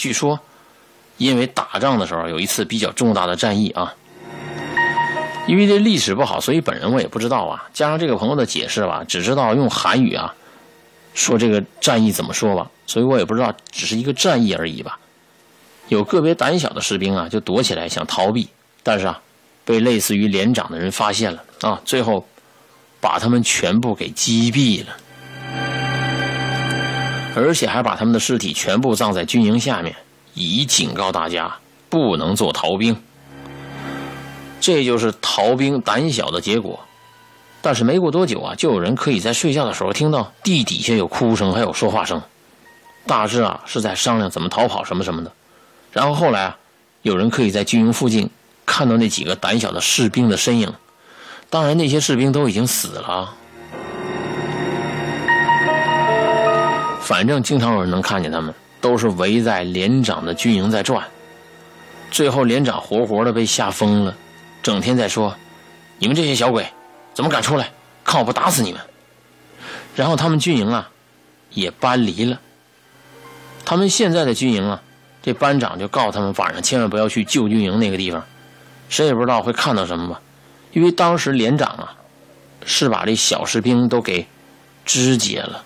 据说，因为打仗的时候有一次比较重大的战役啊。因为这历史不好，所以本人我也不知道啊。加上这个朋友的解释吧，只知道用韩语啊说这个战役怎么说吧，所以我也不知道，只是一个战役而已吧。有个别胆小的士兵啊，就躲起来想逃避，但是啊，被类似于连长的人发现了啊，最后把他们全部给击毙了，而且还把他们的尸体全部葬在军营下面，以警告大家不能做逃兵。这就是逃兵胆小的结果。但是没过多久啊，就有人可以在睡觉的时候听到地底下有哭声，还有说话声，大致啊是在商量怎么逃跑什么什么的。然后后来啊，有人可以在军营附近看到那几个胆小的士兵的身影，当然那些士兵都已经死了。反正经常有人能看见他们，都是围在连长的军营在转。最后连长活活的被吓疯了，整天在说：“你们这些小鬼，怎么敢出来？看我不打死你们！”然后他们军营啊，也搬离了。他们现在的军营啊。这班长就告诉他们，晚上千万不要去旧军营那个地方，谁也不知道会看到什么吧。因为当时连长啊，是把这小士兵都给肢解了。